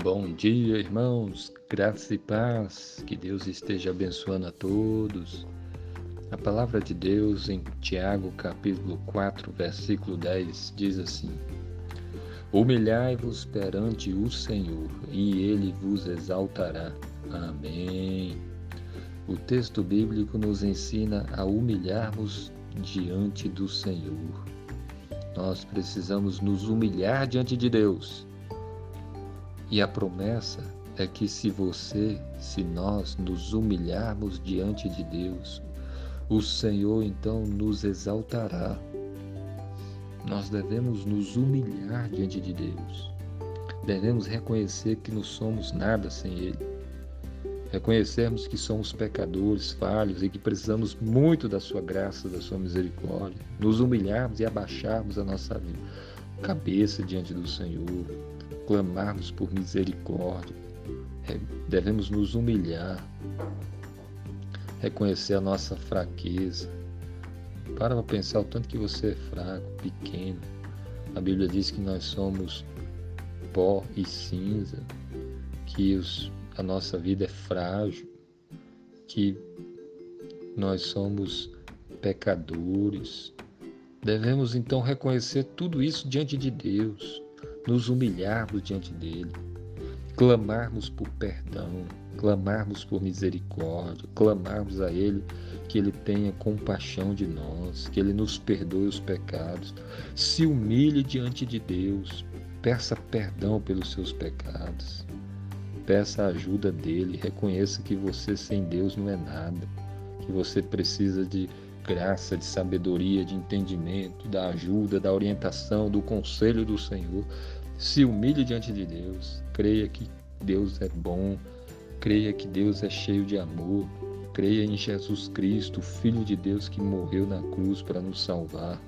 Bom dia, irmãos, graça e paz, que Deus esteja abençoando a todos. A palavra de Deus em Tiago, capítulo 4, versículo 10, diz assim: Humilhai-vos perante o Senhor, e ele vos exaltará. Amém. O texto bíblico nos ensina a humilharmos diante do Senhor. Nós precisamos nos humilhar diante de Deus e a promessa é que se você, se nós nos humilharmos diante de Deus, o Senhor então nos exaltará. Nós devemos nos humilhar diante de Deus. Devemos reconhecer que não somos nada sem Ele. Reconhecermos que somos pecadores, falhos e que precisamos muito da Sua graça, da Sua misericórdia. Nos humilharmos e abaixarmos a nossa cabeça diante do Senhor clamarmos por misericórdia, devemos nos humilhar, reconhecer a nossa fraqueza. Para para pensar o tanto que você é fraco, pequeno. A Bíblia diz que nós somos pó e cinza, que os, a nossa vida é frágil, que nós somos pecadores. Devemos então reconhecer tudo isso diante de Deus nos humilharmos diante dele, clamarmos por perdão, clamarmos por misericórdia, clamarmos a ele que ele tenha compaixão de nós, que ele nos perdoe os pecados, se humilhe diante de Deus, peça perdão pelos seus pecados, peça a ajuda dele, reconheça que você sem Deus não é nada, que você precisa de graça, de sabedoria, de entendimento, da ajuda, da orientação, do conselho do Senhor. Se humilhe diante de Deus, creia que Deus é bom, creia que Deus é cheio de amor, creia em Jesus Cristo, Filho de Deus que morreu na cruz para nos salvar.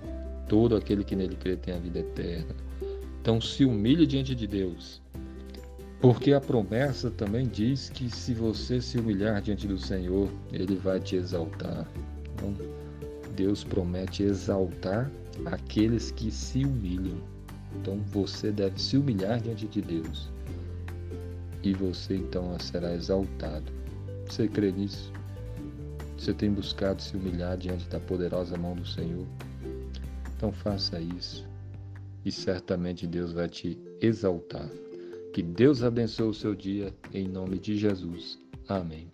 Todo aquele que nele crê tem a vida eterna. Então se humilhe diante de Deus, porque a promessa também diz que se você se humilhar diante do Senhor, Ele vai te exaltar. Então, Deus promete exaltar aqueles que se humilham. Então você deve se humilhar diante de Deus. E você então será exaltado. Você crê nisso? Você tem buscado se humilhar diante da poderosa mão do Senhor? Então faça isso. E certamente Deus vai te exaltar. Que Deus abençoe o seu dia em nome de Jesus. Amém.